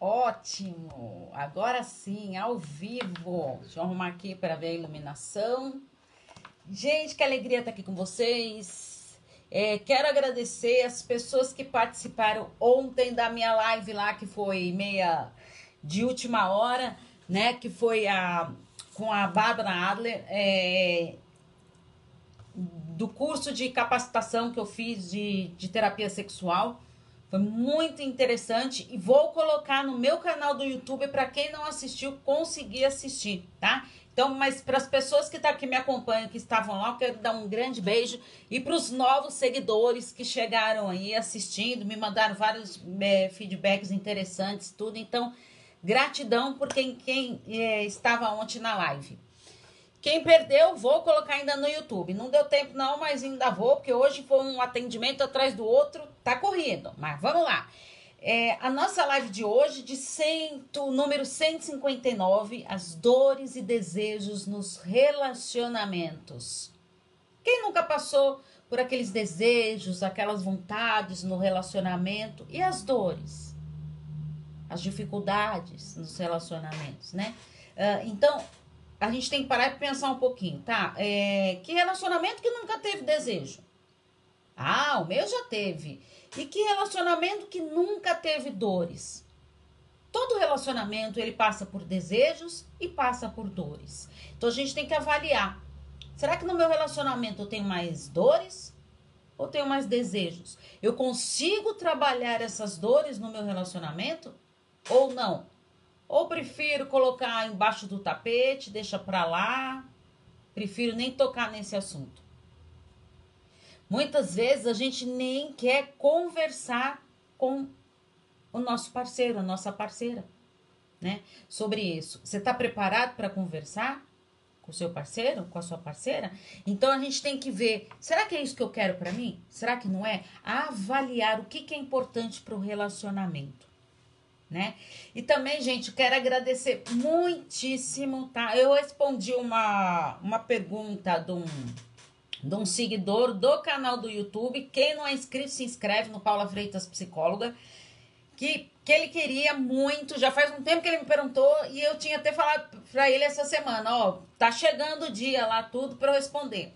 Ótimo! Agora sim, ao vivo. Deixa eu arrumar aqui para ver a iluminação. Gente, que alegria estar aqui com vocês. É, quero agradecer as pessoas que participaram ontem da minha live lá, que foi meia de última hora, né? Que foi a com a Bárbara Adler, é, do curso de capacitação que eu fiz de, de terapia sexual. Foi muito interessante e vou colocar no meu canal do YouTube para quem não assistiu conseguir assistir, tá? Então, mas para as pessoas que tá aqui me acompanham, que estavam lá, eu quero dar um grande beijo e para os novos seguidores que chegaram aí assistindo, me mandaram vários é, feedbacks interessantes, tudo. Então, gratidão por quem, quem é, estava ontem na live. Quem perdeu, vou colocar ainda no YouTube. Não deu tempo não, mas ainda vou, porque hoje foi um atendimento atrás do outro, tá corrido. Mas vamos lá. É, a nossa live de hoje, de cento, número 159, as dores e desejos nos relacionamentos. Quem nunca passou por aqueles desejos, aquelas vontades no relacionamento e as dores, as dificuldades nos relacionamentos, né? Uh, então, a gente tem que parar e pensar um pouquinho, tá? É, que relacionamento que nunca teve desejo? Ah, o meu já teve. E que relacionamento que nunca teve dores? Todo relacionamento ele passa por desejos e passa por dores. Então a gente tem que avaliar. Será que no meu relacionamento eu tenho mais dores ou tenho mais desejos? Eu consigo trabalhar essas dores no meu relacionamento ou não? Ou prefiro colocar embaixo do tapete, deixa pra lá. Prefiro nem tocar nesse assunto. Muitas vezes a gente nem quer conversar com o nosso parceiro, a nossa parceira, né? Sobre isso. Você está preparado para conversar com o seu parceiro, com a sua parceira? Então a gente tem que ver, será que é isso que eu quero para mim? Será que não é? Avaliar o que, que é importante para o relacionamento né? E também, gente, quero agradecer muitíssimo, tá? Eu respondi uma, uma pergunta de um, de um seguidor do canal do YouTube. Quem não é inscrito, se inscreve no Paula Freitas Psicóloga. Que, que ele queria muito, já faz um tempo que ele me perguntou e eu tinha até falado para ele essa semana, ó, tá chegando o dia lá tudo para eu responder.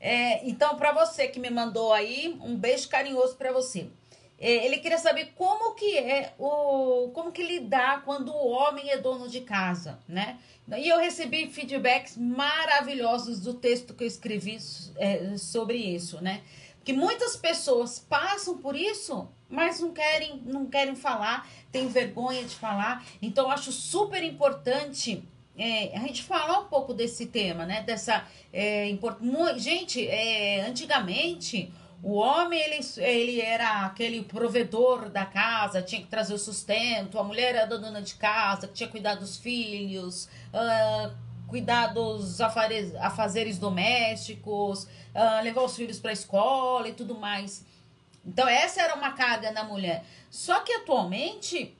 É, então, para você que me mandou aí, um beijo carinhoso para você. É, ele queria saber como que é o como que lidar quando o homem é dono de casa, né? E eu recebi feedbacks maravilhosos do texto que eu escrevi é, sobre isso, né? Que muitas pessoas passam por isso, mas não querem não querem falar, têm vergonha de falar. Então eu acho super importante é, a gente falar um pouco desse tema, né? Dessa é, import... gente, é, antigamente o homem, ele, ele era aquele provedor da casa, tinha que trazer o sustento. A mulher era a dona de casa, que tinha que cuidar dos filhos, uh, cuidar dos afazeres, afazeres domésticos, uh, levar os filhos para a escola e tudo mais. Então, essa era uma carga da mulher. Só que atualmente,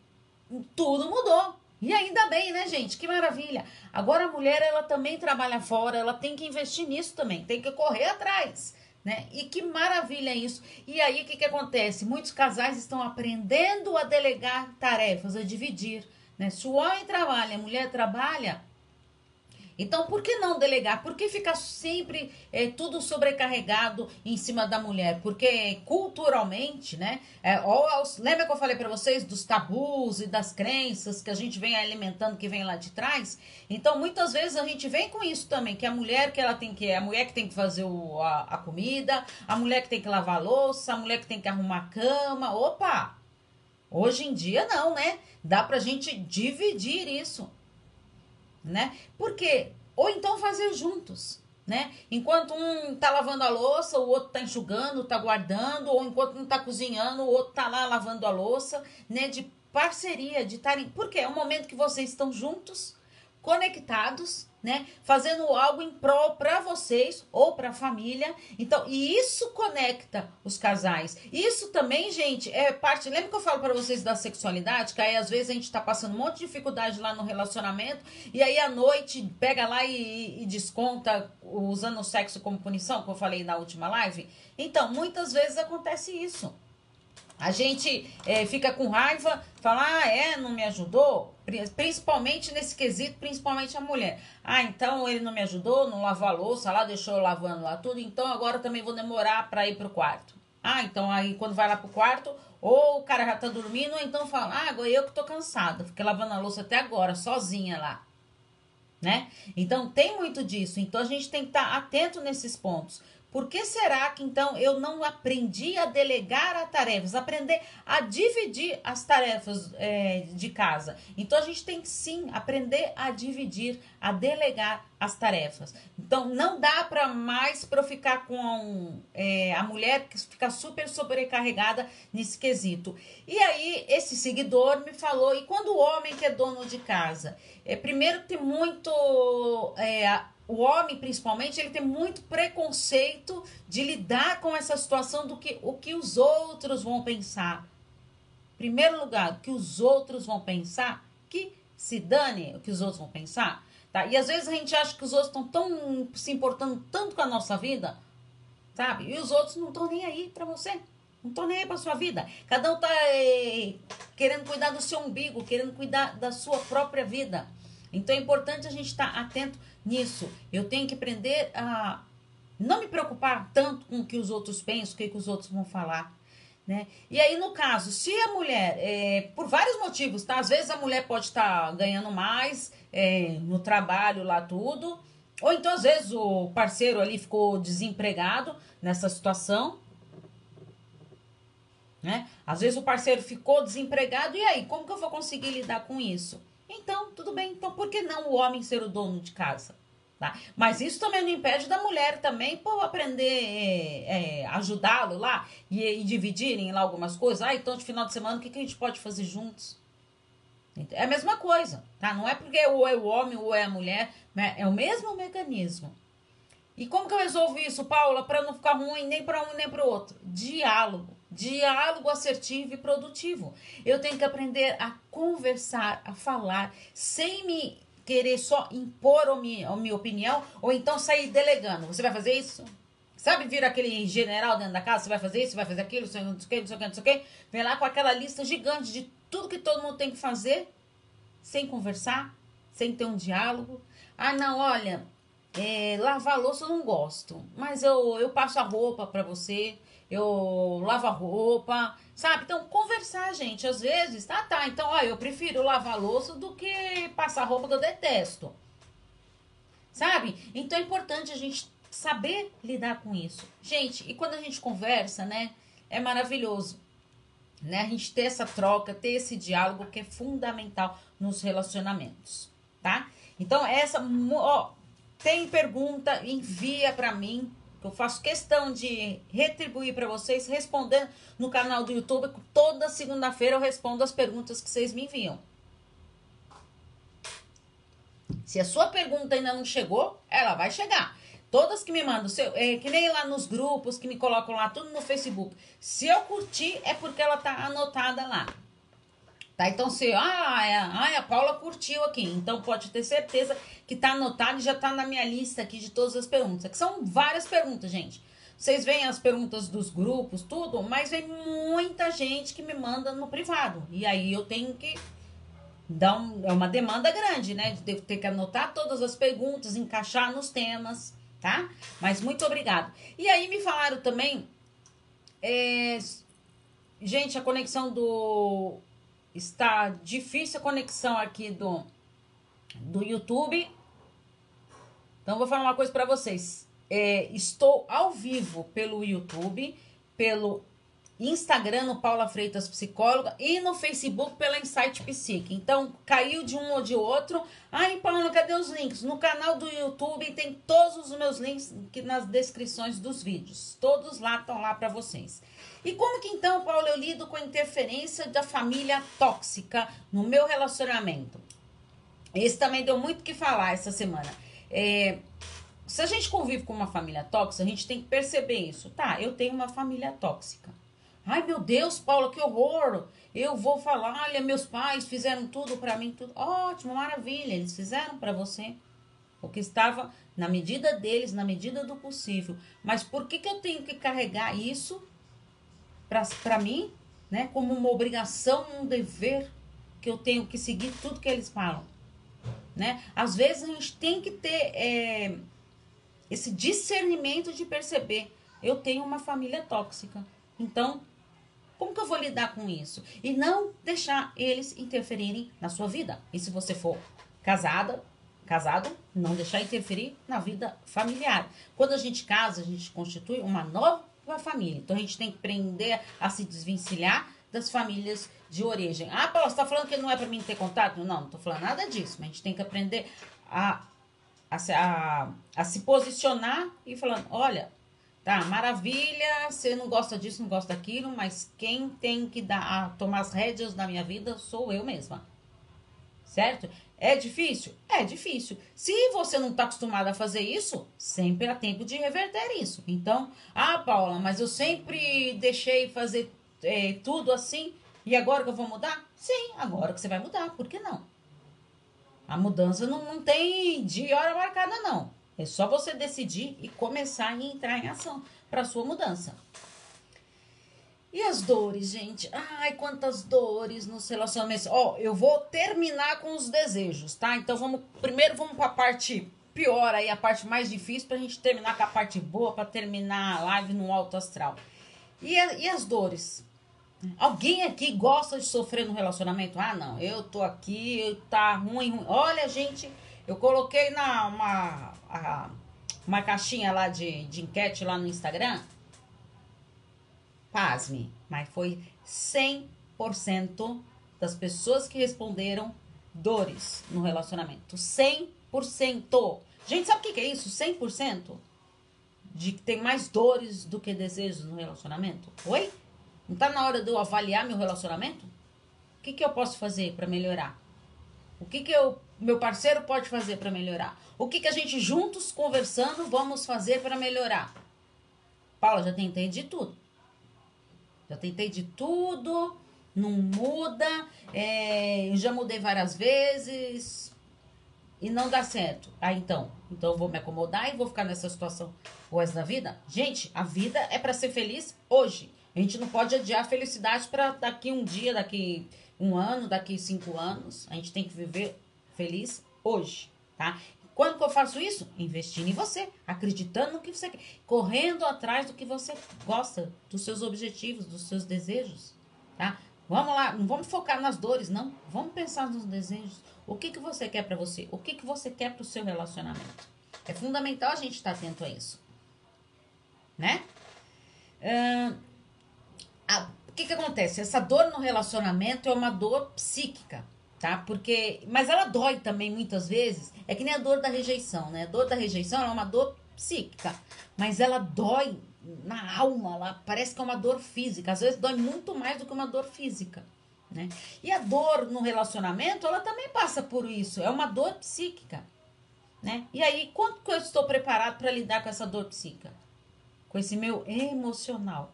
tudo mudou. E ainda bem, né, gente? Que maravilha. Agora a mulher, ela também trabalha fora, ela tem que investir nisso também, tem que correr atrás. Né? E que maravilha isso. E aí o que, que acontece? Muitos casais estão aprendendo a delegar tarefas, a dividir. Né? Se o homem trabalha, a mulher trabalha, então, por que não delegar? Por que ficar sempre é, tudo sobrecarregado em cima da mulher? Porque culturalmente, né? É, ou, lembra que eu falei para vocês dos tabus e das crenças que a gente vem alimentando, que vem lá de trás? Então, muitas vezes a gente vem com isso também, que a mulher que ela tem que. A mulher que tem que fazer o, a, a comida, a mulher que tem que lavar a louça, a mulher que tem que arrumar a cama. Opa! Hoje em dia não, né? Dá pra gente dividir isso né? Porque ou então fazer juntos, né? Enquanto um tá lavando a louça, o outro tá enxugando, tá guardando, ou enquanto um tá cozinhando, o outro tá lá lavando a louça, né? De parceria, de estarem. Porque é um momento que vocês estão juntos, conectados, né? Fazendo algo em prol para vocês ou para a família. Então, e isso conecta os casais. Isso também, gente, é parte. Lembra que eu falo para vocês da sexualidade? Que aí às vezes a gente tá passando um monte de dificuldade lá no relacionamento e aí à noite pega lá e, e desconta usando o sexo como punição, que eu falei na última live. Então, muitas vezes acontece isso. A gente é, fica com raiva, fala, ah, é, não me ajudou. Principalmente nesse quesito, principalmente a mulher. Ah, então ele não me ajudou, não lavou a louça lá, deixou eu lavando lá tudo, então agora também vou demorar para ir pro quarto. Ah, então aí quando vai lá pro quarto, ou o cara já tá dormindo, ou então fala, ah, agora eu que tô cansada, fiquei lavando a louça até agora, sozinha lá. Né? Então tem muito disso. Então a gente tem que estar tá atento nesses pontos. Por que será que então eu não aprendi a delegar as tarefas, aprender a dividir as tarefas é, de casa? Então a gente tem que sim aprender a dividir, a delegar as tarefas. Então não dá para mais para ficar com é, a mulher que fica super sobrecarregada nesse quesito. E aí esse seguidor me falou e quando o homem que é dono de casa, é primeiro tem muito é, o homem, principalmente, ele tem muito preconceito de lidar com essa situação do que o que os outros vão pensar. Primeiro lugar, o que os outros vão pensar, que se dane o que os outros vão pensar. Tá? E às vezes a gente acha que os outros estão tão se importando tanto com a nossa vida, sabe? E os outros não estão nem aí para você. Não estão nem aí para sua vida. Cada um tá é, querendo cuidar do seu umbigo, querendo cuidar da sua própria vida. Então é importante a gente estar tá atento nisso. Eu tenho que aprender a não me preocupar tanto com o que os outros pensam, o que, que os outros vão falar. Né? E aí, no caso, se a mulher, é, por vários motivos, tá? Às vezes a mulher pode estar tá ganhando mais é, no trabalho lá, tudo. Ou então, às vezes, o parceiro ali ficou desempregado nessa situação. Né? Às vezes o parceiro ficou desempregado, e aí, como que eu vou conseguir lidar com isso? Então, tudo bem. Então, por que não o homem ser o dono de casa? Tá? Mas isso também não impede da mulher também pô, aprender, é, é, ajudá-lo lá e, e, dividirem lá algumas coisas. Ah, então de final de semana o que, que a gente pode fazer juntos? É a mesma coisa, tá? Não é porque ou é o homem ou é a mulher, né? é o mesmo mecanismo. E como que eu resolvo isso, Paula, para não ficar ruim nem para um nem para o outro? Diálogo. Diálogo assertivo e produtivo. Eu tenho que aprender a conversar, a falar, sem me querer só impor a minha, a minha opinião, ou então sair delegando. Você vai fazer isso? Sabe, vira aquele general dentro da casa, você vai fazer isso, vai fazer aquilo, não sei o que, não sei o que, não sei o que. Vem lá com aquela lista gigante de tudo que todo mundo tem que fazer, sem conversar, sem ter um diálogo. Ah, não, olha, é, lavar louça eu não gosto, mas eu, eu passo a roupa para você, eu lavo a roupa, sabe? Então, conversar, gente, às vezes, tá, tá. Então, ó, eu prefiro lavar louça do que passar roupa que eu detesto. Sabe? Então é importante a gente saber lidar com isso. Gente, e quando a gente conversa, né? É maravilhoso. Né? A gente ter essa troca, ter esse diálogo que é fundamental nos relacionamentos, tá? Então, essa, ó, tem pergunta, envia para mim, que eu faço questão de retribuir para vocês, respondendo no canal do YouTube. Toda segunda-feira eu respondo as perguntas que vocês me enviam. Se a sua pergunta ainda não chegou, ela vai chegar. Todas que me mandam, eu, é, que nem lá nos grupos que me colocam lá, tudo no Facebook. Se eu curtir, é porque ela tá anotada lá. Tá? Então, se ah, é, ah, a Paula curtiu aqui, então pode ter certeza que tá anotado e já tá na minha lista aqui de todas as perguntas. Que são várias perguntas, gente. Vocês veem as perguntas dos grupos, tudo, mas vem muita gente que me manda no privado. E aí eu tenho que dar um, é uma demanda grande, né? De ter que anotar todas as perguntas, encaixar nos temas, tá? Mas muito obrigado. E aí me falaram também, é, gente, a conexão do está difícil a conexão aqui do, do YouTube. Então, vou falar uma coisa para vocês. É, estou ao vivo pelo YouTube, pelo Instagram no Paula Freitas Psicóloga e no Facebook pela Insight Psique. Então, caiu de um ou de outro. Ai, Paula, cadê os links? No canal do YouTube tem todos os meus links aqui nas descrições dos vídeos. Todos lá estão lá para vocês. E como que então, Paulo, eu lido com a interferência da família tóxica no meu relacionamento? Esse também deu muito que falar essa semana. É, se a gente convive com uma família tóxica, a gente tem que perceber isso. Tá, eu tenho uma família tóxica. Ai, meu Deus, Paula, que horror! Eu vou falar, olha, meus pais fizeram tudo para mim, tudo. Ótimo, maravilha, eles fizeram para você o que estava na medida deles, na medida do possível. Mas por que, que eu tenho que carregar isso para mim, né? Como uma obrigação, um dever que eu tenho que seguir tudo que eles falam, né? Às vezes a gente tem que ter é, esse discernimento de perceber, eu tenho uma família tóxica, então como que eu vou lidar com isso? E não deixar eles interferirem na sua vida. E se você for casada, casado, não deixar interferir na vida familiar. Quando a gente casa, a gente constitui uma nova família. Então a gente tem que aprender a se desvencilhar das famílias de origem. Ah, Paulo, você está falando que não é para mim ter contato? Não, não estou falando nada disso. Mas a gente tem que aprender a, a, a, a se posicionar e falando, olha, Tá, maravilha, você não gosta disso, não gosta daquilo, mas quem tem que dar, tomar as rédeas da minha vida sou eu mesma. Certo? É difícil? É difícil. Se você não está acostumado a fazer isso, sempre há tempo de reverter isso. Então, ah, Paula, mas eu sempre deixei fazer é, tudo assim e agora que eu vou mudar? Sim, agora que você vai mudar, por que não? A mudança não, não tem dia e hora marcada, não. É só você decidir e começar a entrar em ação para sua mudança. E as dores, gente? Ai, quantas dores nos relacionamentos. Ó, oh, eu vou terminar com os desejos, tá? Então vamos primeiro vamos para a parte pior aí, a parte mais difícil pra gente terminar com a parte boa, para terminar a live no alto astral. E, e as dores? Alguém aqui gosta de sofrer no relacionamento? Ah, não, eu tô aqui, tá ruim, ruim. Olha, gente, eu coloquei na uma a, uma caixinha lá de, de enquete lá no Instagram, pasme, mas foi 100% das pessoas que responderam dores no relacionamento. 100%. Gente, sabe o que é isso? 100%? De que tem mais dores do que desejos no relacionamento? Oi? Não tá na hora de eu avaliar meu relacionamento? O que, que eu posso fazer para melhorar? O que, que eu, meu parceiro pode fazer para melhorar? O que, que a gente juntos conversando vamos fazer para melhorar? Paula, já tentei de tudo. Já tentei de tudo, não muda, é, já mudei várias vezes e não dá certo. Ah, então, então vou me acomodar e vou ficar nessa situação o resto da vida? Gente, a vida é para ser feliz hoje. A gente não pode adiar a felicidade para daqui um dia, daqui um ano, daqui cinco anos. A gente tem que viver feliz hoje, tá? Quando que eu faço isso? Investindo em você, acreditando no que você quer, correndo atrás do que você gosta, dos seus objetivos, dos seus desejos, tá? Vamos lá, não vamos focar nas dores, não. Vamos pensar nos desejos. O que, que você quer para você? O que, que você quer para o seu relacionamento? É fundamental a gente estar atento a isso, né? A, o que, que acontece? Essa dor no relacionamento é uma dor psíquica tá? Porque, mas ela dói também muitas vezes. É que nem a dor da rejeição, né? A dor da rejeição é uma dor psíquica, mas ela dói na alma, ela parece que é uma dor física. Às vezes dói muito mais do que uma dor física, né? E a dor no relacionamento, ela também passa por isso. É uma dor psíquica, né? E aí, quanto que eu estou preparado para lidar com essa dor psíquica? Com esse meu emocional.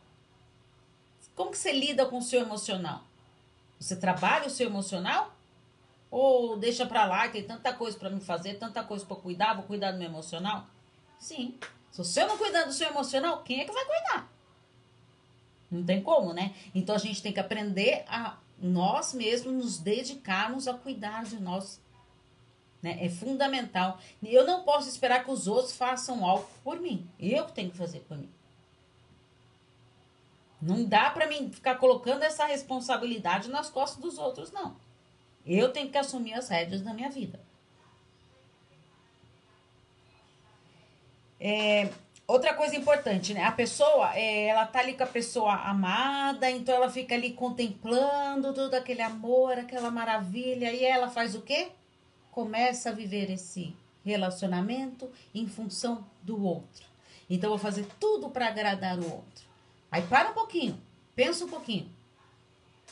Como que você lida com o seu emocional? Você trabalha o seu emocional ou deixa pra lá, tem tanta coisa para me fazer, tanta coisa para cuidar, vou cuidar do meu emocional? Sim. Se você não cuidar do seu emocional, quem é que vai cuidar? Não tem como, né? Então a gente tem que aprender a nós mesmos nos dedicarmos a cuidar de nós. Né? É fundamental. Eu não posso esperar que os outros façam algo por mim. Eu tenho que fazer por mim. Não dá para mim ficar colocando essa responsabilidade nas costas dos outros, não. Eu tenho que assumir as rédeas da minha vida. É, outra coisa importante, né? A pessoa, é, ela tá ali com a pessoa amada, então ela fica ali contemplando todo aquele amor, aquela maravilha, e ela faz o quê? Começa a viver esse relacionamento em função do outro. Então, eu vou fazer tudo para agradar o outro. Aí para um pouquinho, pensa um pouquinho.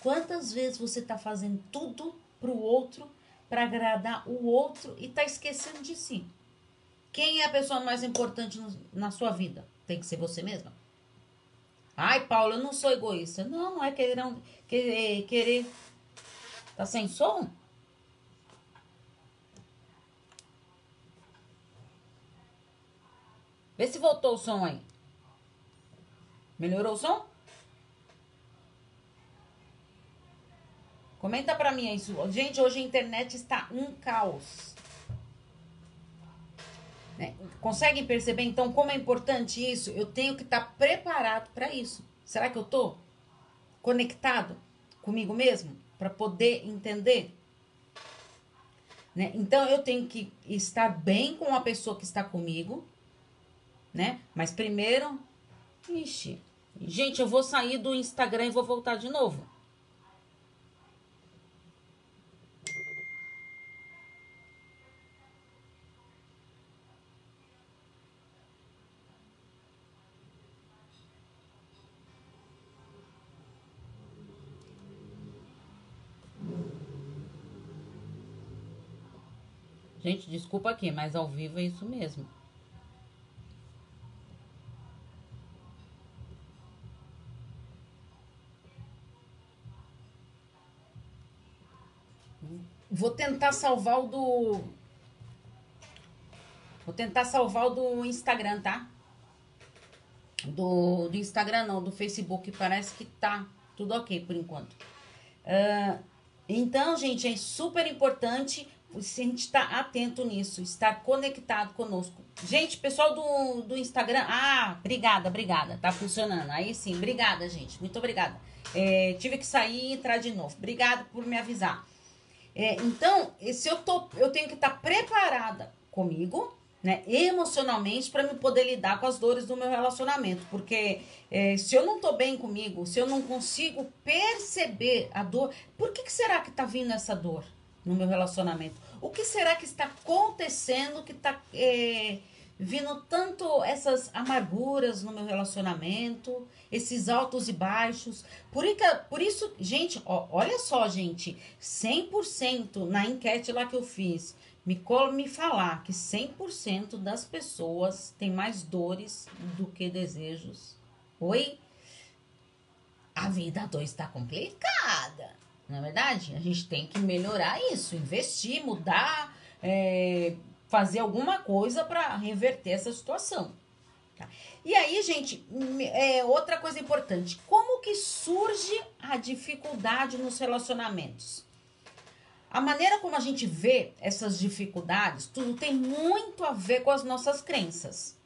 Quantas vezes você está fazendo tudo para o outro, para agradar o outro e tá esquecendo de si. Quem é a pessoa mais importante no, na sua vida? Tem que ser você mesma. Ai, Paulo, eu não sou egoísta. Não, não é querer. Querer. querer. Tá sem som? Vê se voltou o som aí. Melhorou o som? Comenta para mim isso. Gente, hoje a internet está um caos. Né? Conseguem perceber então como é importante isso? Eu tenho que estar tá preparado para isso. Será que eu tô conectado comigo mesmo para poder entender? Né? Então eu tenho que estar bem com a pessoa que está comigo, né? Mas primeiro, ixi, gente, eu vou sair do Instagram e vou voltar de novo. Gente, desculpa aqui, mas ao vivo é isso mesmo. Vou tentar salvar o do. Vou tentar salvar o do Instagram, tá? Do, do Instagram não, do Facebook. Parece que tá tudo ok por enquanto. Uh, então, gente, é super importante a gente estar tá atento nisso, estar conectado conosco. Gente, pessoal do, do Instagram, ah, obrigada, obrigada, tá funcionando. Aí sim, obrigada, gente, muito obrigada. É, tive que sair e entrar de novo. Obrigada por me avisar. É, então, se eu tô, eu tenho que estar tá preparada comigo, né, emocionalmente, para me poder lidar com as dores do meu relacionamento. Porque é, se eu não tô bem comigo, se eu não consigo perceber a dor, por que, que será que tá vindo essa dor no meu relacionamento? O que será que está acontecendo que está é, vindo tanto essas amarguras no meu relacionamento, esses altos e baixos? Por, por isso, gente, ó, olha só, gente, 100% na enquete lá que eu fiz, me, me falar que 100% das pessoas têm mais dores do que desejos. Oi? A vida 2 está complicada. Não é verdade? A gente tem que melhorar isso, investir, mudar, é, fazer alguma coisa para reverter essa situação. Tá? E aí, gente, é, outra coisa importante: como que surge a dificuldade nos relacionamentos? A maneira como a gente vê essas dificuldades, tudo tem muito a ver com as nossas crenças.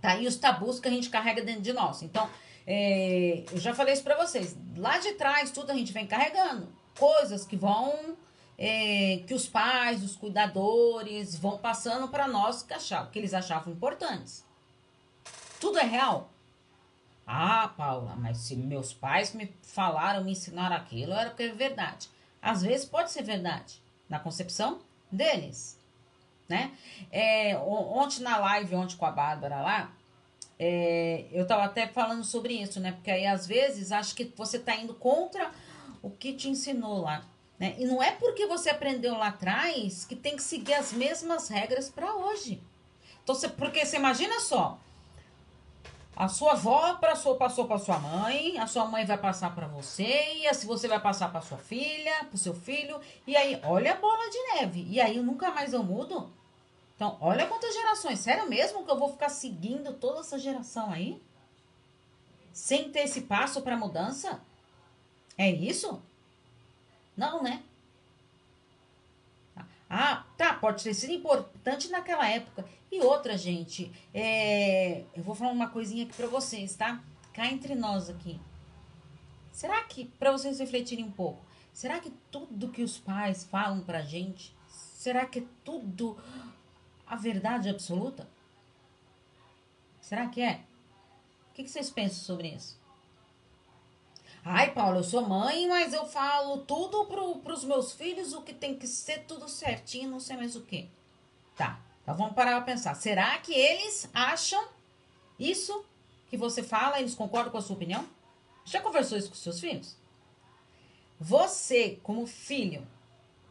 Tá? E os tabus que a gente carrega dentro de nós. Então, é, eu já falei isso para vocês. Lá de trás, tudo a gente vem carregando. Coisas que vão. É, que os pais, os cuidadores vão passando para nós que, achavam, que eles achavam importantes. Tudo é real? Ah, Paula, mas se meus pais me falaram, me ensinaram aquilo, era porque é verdade. Às vezes pode ser verdade, na concepção deles, né? É, ontem na live, ontem com a Bárbara lá, é, eu estava até falando sobre isso, né? Porque aí às vezes acho que você está indo contra o que te ensinou lá. Né? E não é porque você aprendeu lá atrás que tem que seguir as mesmas regras para hoje. Então, você, porque você imagina só, a sua avó passou passou para sua mãe, a sua mãe vai passar para você, e assim você vai passar para sua filha, para o seu filho, e aí olha a bola de neve. E aí nunca mais eu mudo. Então, olha quantas gerações. Sério mesmo que eu vou ficar seguindo toda essa geração aí? Sem ter esse passo para mudança? É isso? Não, né? Ah, tá, pode ter sido importante naquela época. E outra, gente, é... eu vou falar uma coisinha aqui para vocês, tá? Cá entre nós aqui. Será que, para vocês refletirem um pouco, será que tudo que os pais falam pra gente, será que é tudo a verdade absoluta? Será que é? O que vocês pensam sobre isso? Ai, Paulo, eu sou mãe, mas eu falo tudo pro, pros meus filhos, o que tem que ser tudo certinho, não sei mais o que. Tá, então vamos parar pra pensar. Será que eles acham isso que você fala, eles concordam com a sua opinião? Já conversou isso com seus filhos? Você, como filho,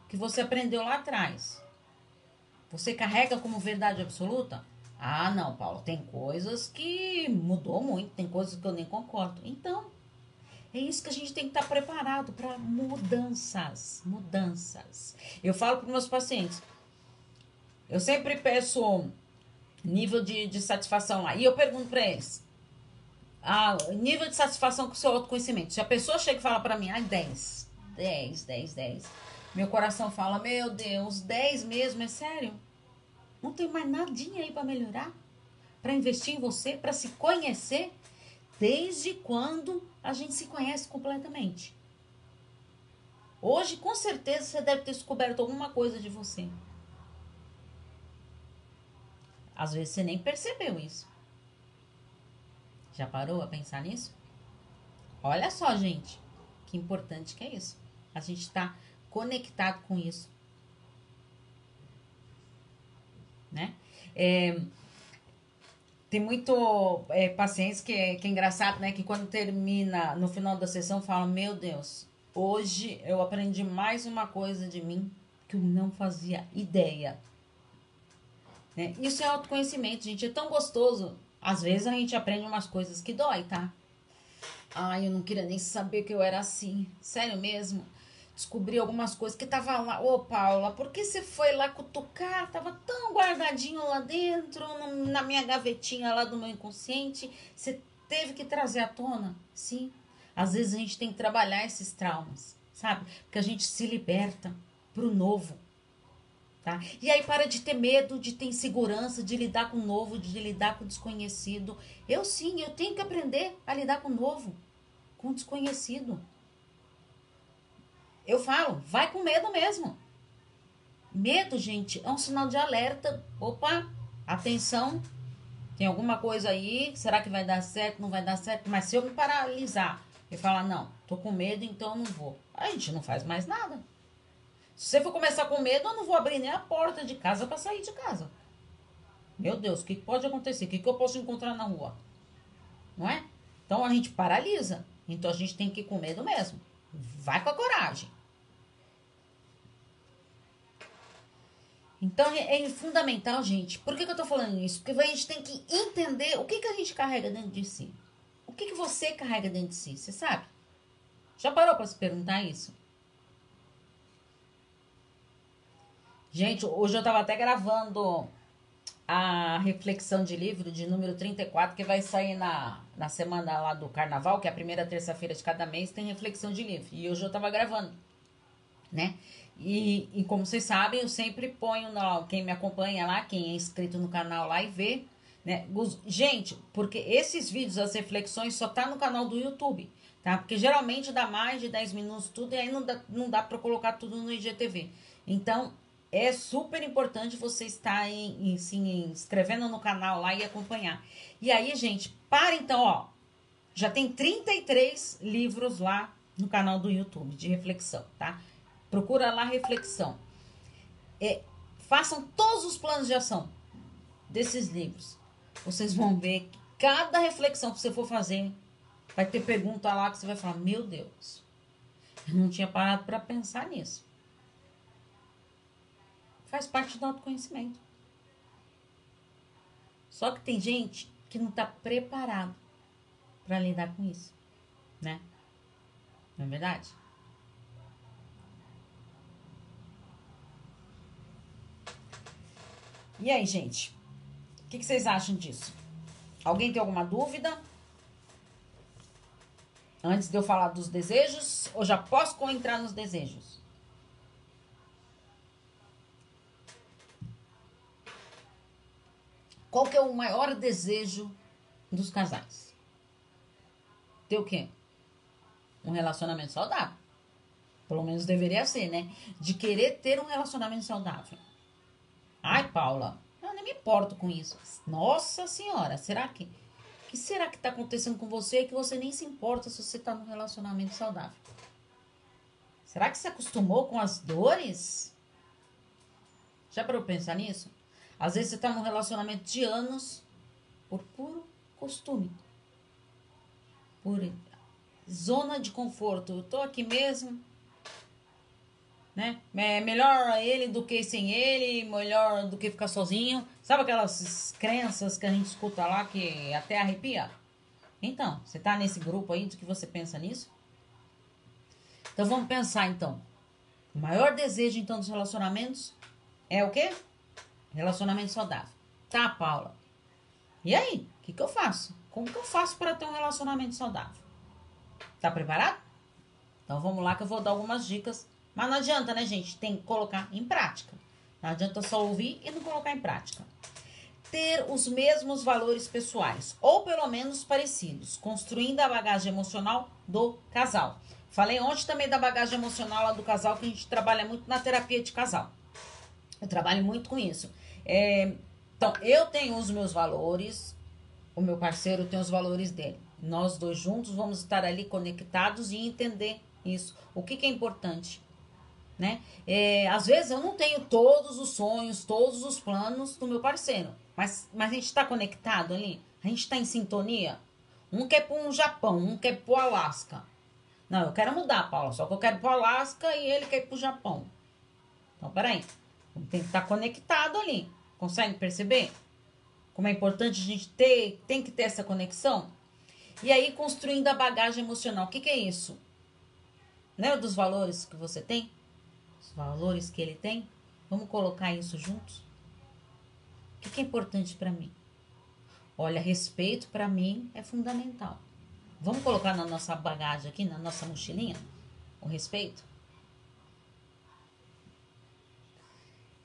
que você aprendeu lá atrás, você carrega como verdade absoluta? Ah, não, Paulo, tem coisas que mudou muito, tem coisas que eu nem concordo. Então, é isso que a gente tem que estar preparado para mudanças, mudanças. Eu falo para meus pacientes, eu sempre peço nível de, de satisfação lá. E eu pergunto para eles, ah, nível de satisfação com o seu autoconhecimento. Se a pessoa chega e fala para mim, ah, 10. 10, 10, 10. Meu coração fala: Meu Deus, 10 mesmo, é sério? Não tem mais nadinha aí para melhorar? Para investir em você, para se conhecer? Desde quando a gente se conhece completamente? Hoje, com certeza, você deve ter descoberto alguma coisa de você. Às vezes você nem percebeu isso. Já parou a pensar nisso? Olha só, gente, que importante que é isso. A gente está conectado com isso. Né? É, tem muito é, pacientes que, que é engraçado, né? Que quando termina, no final da sessão, falam: Meu Deus, hoje eu aprendi mais uma coisa de mim que eu não fazia ideia. Né? Isso é autoconhecimento, gente. É tão gostoso. Às vezes a gente aprende umas coisas que dói, tá? Ai, eu não queria nem saber que eu era assim. Sério mesmo. Descobri algumas coisas que tava lá. Ô, Paula, por que você foi lá cutucar? Tava tão guardadinho lá dentro, na minha gavetinha lá do meu inconsciente. Você teve que trazer à tona? Sim. Às vezes a gente tem que trabalhar esses traumas, sabe? Porque a gente se liberta pro novo. Tá? E aí para de ter medo, de ter insegurança, de lidar com o novo, de lidar com o desconhecido. Eu sim, eu tenho que aprender a lidar com o novo, com o desconhecido. Eu falo, vai com medo mesmo. Medo, gente, é um sinal de alerta. Opa, atenção, tem alguma coisa aí, será que vai dar certo, não vai dar certo? Mas se eu me paralisar e falar, não, tô com medo, então não vou. A gente não faz mais nada. Se você for começar com medo, eu não vou abrir nem a porta de casa para sair de casa. Meu Deus, o que pode acontecer? O que, eu posso encontrar na rua? Não é? Então a gente paralisa. Então a gente tem que ir com medo mesmo. Vai com a coragem. Então é, é fundamental, gente. Por que, que eu tô falando isso? Porque a gente tem que entender o que, que a gente carrega dentro de si. O que, que você carrega dentro de si, você sabe? Já parou para se perguntar isso? Gente, hoje eu estava até gravando a reflexão de livro de número 34, que vai sair na, na semana lá do carnaval, que é a primeira terça-feira de cada mês, tem reflexão de livro. E hoje eu estava gravando, né? E, e como vocês sabem, eu sempre ponho, no, quem me acompanha lá, quem é inscrito no canal lá e vê, né? Gente, porque esses vídeos, as reflexões, só tá no canal do YouTube, tá? Porque geralmente dá mais de 10 minutos tudo e aí não dá, não dá para colocar tudo no IGTV. Então, é super importante você estar em, em, se inscrevendo no canal lá e acompanhar. E aí, gente, para então, ó. Já tem 33 livros lá no canal do YouTube de reflexão, tá? Procura lá reflexão. É, façam todos os planos de ação desses livros. Vocês vão ver que cada reflexão que você for fazer vai ter pergunta lá que você vai falar: Meu Deus, eu não tinha parado para pensar nisso. Faz parte do autoconhecimento. Só que tem gente que não está preparado para lidar com isso, né? Não é verdade? E aí, gente? O que, que vocês acham disso? Alguém tem alguma dúvida? Antes de eu falar dos desejos, ou já posso entrar nos desejos? Qual que é o maior desejo dos casais? Ter o quê? Um relacionamento saudável. Pelo menos deveria ser, né? De querer ter um relacionamento saudável. Ai, Paula, eu nem me importo com isso. Nossa senhora, será que. O que será que tá acontecendo com você que você nem se importa se você tá num relacionamento saudável? Será que você acostumou com as dores? Já para eu pensar nisso? Às vezes você está num relacionamento de anos por puro costume. Por zona de conforto. Eu tô aqui mesmo. Né? É melhor ele do que sem ele, melhor do que ficar sozinho. Sabe aquelas crenças que a gente escuta lá que até arrepia? Então, você tá nesse grupo aí de que você pensa nisso? Então vamos pensar então. O maior desejo então dos relacionamentos é o quê? Relacionamento saudável. Tá, Paula? E aí? O que, que eu faço? Como que eu faço para ter um relacionamento saudável? Tá preparado? Então vamos lá que eu vou dar algumas dicas. Mas não adianta, né, gente? Tem que colocar em prática. Não adianta só ouvir e não colocar em prática. Ter os mesmos valores pessoais, ou pelo menos parecidos, construindo a bagagem emocional do casal. Falei ontem também da bagagem emocional lá do casal, que a gente trabalha muito na terapia de casal. Eu trabalho muito com isso. É, então, eu tenho os meus valores, o meu parceiro tem os valores dele. Nós dois juntos vamos estar ali conectados e entender isso. O que, que é importante, né? É, às vezes eu não tenho todos os sonhos, todos os planos do meu parceiro, mas, mas a gente está conectado ali, a gente está em sintonia. Um quer para um Japão, um quer para o Alasca. Não, eu quero mudar, Paula, só que eu quero para o Alasca e ele quer ir para o Japão. Então, peraí, tem que estar tá conectado ali. Consegue perceber? Como é importante a gente ter, tem que ter essa conexão? E aí, construindo a bagagem emocional. O que, que é isso? Lembra dos valores que você tem? Os valores que ele tem? Vamos colocar isso juntos? O que, que é importante para mim? Olha, respeito para mim é fundamental. Vamos colocar na nossa bagagem aqui, na nossa mochilinha, o respeito?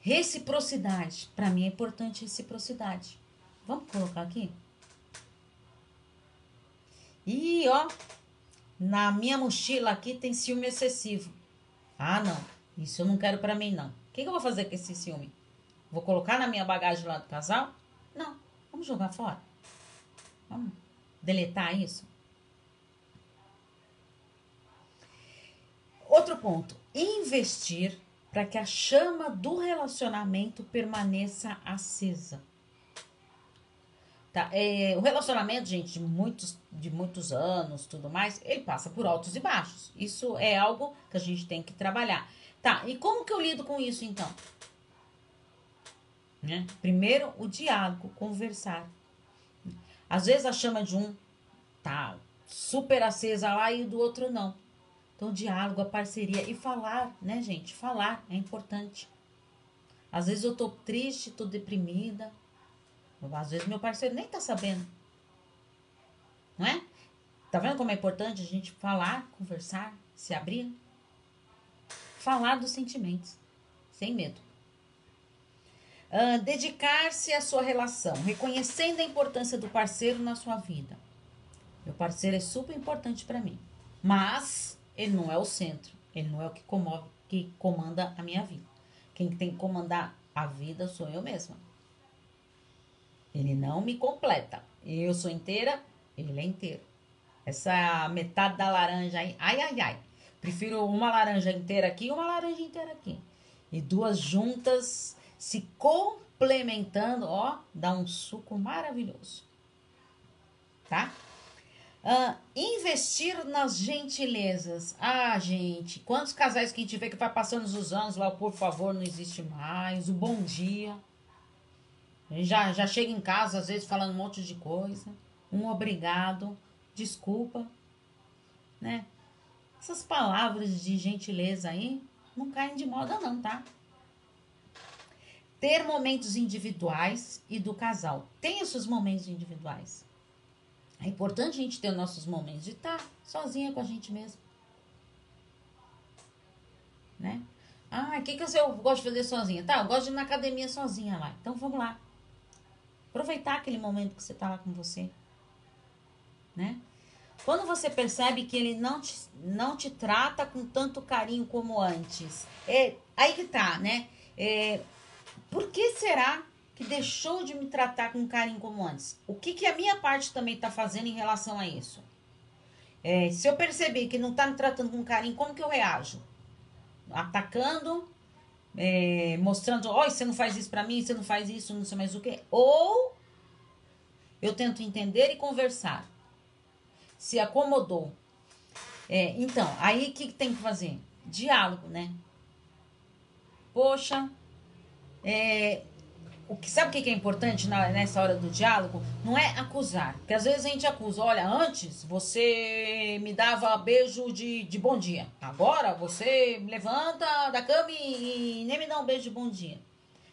Reciprocidade. Para mim é importante reciprocidade. Vamos colocar aqui? E ó, na minha mochila aqui tem ciúme excessivo. Ah, não. Isso eu não quero para mim, não. O que, que eu vou fazer com esse ciúme? Vou colocar na minha bagagem lá do casal? Não. Vamos jogar fora. Vamos deletar isso. Outro ponto: investir para que a chama do relacionamento permaneça acesa. Tá? É, o relacionamento, gente, de muitos, de muitos anos, tudo mais, ele passa por altos e baixos. Isso é algo que a gente tem que trabalhar. Tá, e como que eu lido com isso, então? Né? Primeiro, o diálogo, conversar. Às vezes a chama de um tá super acesa lá e do outro não. Então, diálogo, a parceria e falar, né, gente? Falar é importante. Às vezes eu tô triste, tô deprimida, às vezes meu parceiro nem tá sabendo. Não é? Tá vendo como é importante a gente falar, conversar, se abrir? Falar dos sentimentos, sem medo. Uh, Dedicar-se à sua relação, reconhecendo a importância do parceiro na sua vida. Meu parceiro é super importante para mim, mas ele não é o centro, ele não é o que, comove, que comanda a minha vida. Quem tem que comandar a vida sou eu mesma. Ele não me completa. Eu sou inteira, ele é inteiro. Essa metade da laranja aí, ai, ai, ai. Prefiro uma laranja inteira aqui e uma laranja inteira aqui. E duas juntas se complementando, ó, dá um suco maravilhoso. Tá? Uh, investir nas gentilezas. Ah, gente, quantos casais que a gente vê que vai passando os anos lá, por favor, não existe mais. O bom dia. Já, já chega em casa, às vezes, falando um monte de coisa. Um obrigado, desculpa, né? Essas palavras de gentileza aí não caem de moda, não, tá? Ter momentos individuais e do casal. Tem seus momentos individuais. É importante a gente ter nossos momentos de estar sozinha com a gente mesmo. Né? Ah, o que, que eu gosto de fazer sozinha? Tá, eu gosto de ir na academia sozinha lá. Então vamos lá. Aproveitar aquele momento que você está lá com você. Né? Quando você percebe que ele não te, não te trata com tanto carinho como antes, é aí que tá, né? É, por que será que deixou de me tratar com carinho como antes? O que, que a minha parte também está fazendo em relação a isso? É, se eu perceber que não está me tratando com carinho, como que eu reajo? Atacando, é, mostrando, olha, você não faz isso para mim, você não faz isso, não sei mais o que. Ou eu tento entender e conversar. Se acomodou. É, então, aí o que, tem que fazer? Diálogo, né? Poxa, é, o que sabe o que é importante na, nessa hora do diálogo? Não é acusar. Porque às vezes a gente acusa, olha, antes você me dava beijo de, de bom dia. Agora você levanta da cama e, e nem me dá um beijo de bom dia.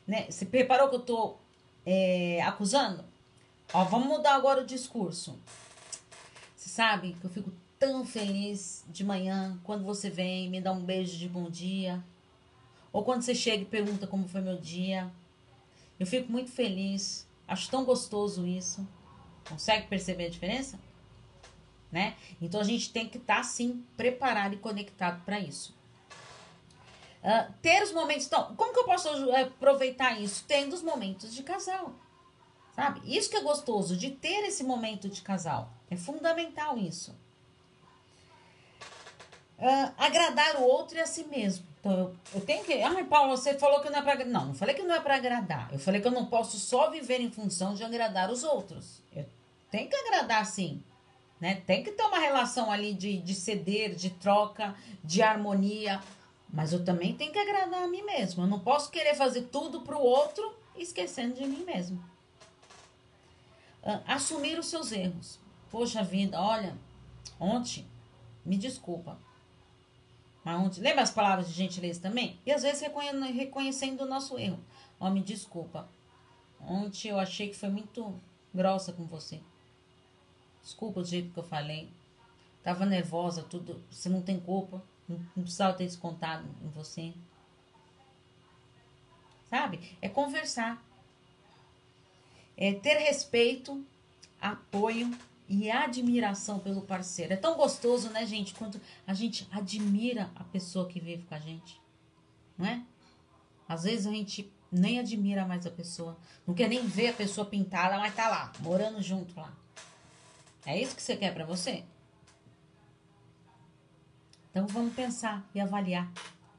Né? Você preparou que eu tô é, acusando? Ó, vamos mudar agora o discurso. Sabe que eu fico tão feliz de manhã quando você vem, me dá um beijo de bom dia. Ou quando você chega e pergunta como foi meu dia. Eu fico muito feliz. Acho tão gostoso isso. Consegue perceber a diferença? Né? Então a gente tem que estar tá, sim preparado e conectado para isso. Uh, ter os momentos. Então, como que eu posso eh, aproveitar isso? Tendo os momentos de casal. Sabe? Isso que é gostoso, de ter esse momento de casal. É fundamental isso. Uh, agradar o outro e a si mesmo. Então, eu, eu tenho que. Ai, Paulo, você falou que não é para. Não, não falei que não é para agradar. Eu falei que eu não posso só viver em função de agradar os outros. Eu tenho que agradar sim. Né? Tem que ter uma relação ali de, de ceder, de troca, de harmonia. Mas eu também tenho que agradar a mim mesmo. Eu não posso querer fazer tudo para o outro esquecendo de mim mesmo. Uh, assumir os seus erros. Poxa vida, olha, ontem, me desculpa. Mas ontem, lembra as palavras de gentileza também? E às vezes reconhecendo o nosso erro. Ó, oh, me desculpa. Ontem eu achei que foi muito grossa com você. Desculpa do jeito que eu falei. Tava nervosa, tudo. Você não tem culpa. Não, não precisava ter descontado em você. Sabe? É conversar. É ter respeito, apoio e admiração pelo parceiro. É tão gostoso, né, gente? Quando a gente admira a pessoa que vive com a gente. Não é? Às vezes a gente nem admira mais a pessoa. Não quer nem ver a pessoa pintada, mas tá lá, morando junto lá. É isso que você quer para você? Então vamos pensar e avaliar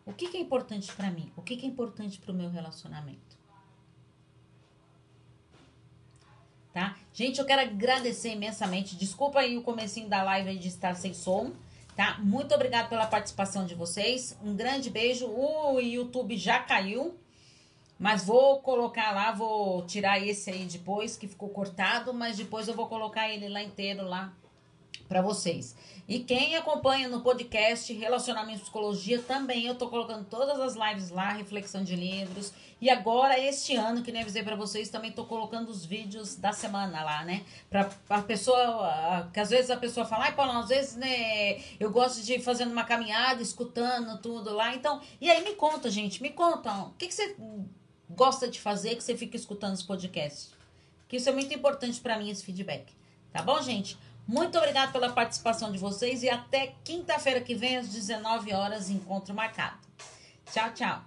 o que, que é importante para mim, o que, que é importante para o meu relacionamento. Tá? Gente, eu quero agradecer imensamente. Desculpa aí o comecinho da live de estar sem som, tá? Muito obrigado pela participação de vocês. Um grande beijo. O YouTube já caiu, mas vou colocar lá, vou tirar esse aí depois, que ficou cortado, mas depois eu vou colocar ele lá inteiro lá para vocês. E quem acompanha no podcast Relacionamento e Psicologia, também eu tô colocando todas as lives lá, reflexão de livros. E agora, este ano, que nem avisei para vocês, também tô colocando os vídeos da semana lá, né? Pra, pra pessoa, que às vezes a pessoa fala, ai, Paulo, às vezes, né, eu gosto de fazendo uma caminhada, escutando tudo lá. Então, e aí me conta, gente, me conta, o que, que você gosta de fazer que você fica escutando os podcasts. Que isso é muito importante para mim, esse feedback. Tá bom, gente? Muito obrigada pela participação de vocês e até quinta-feira que vem, às 19 horas, encontro marcado. Tchau, tchau.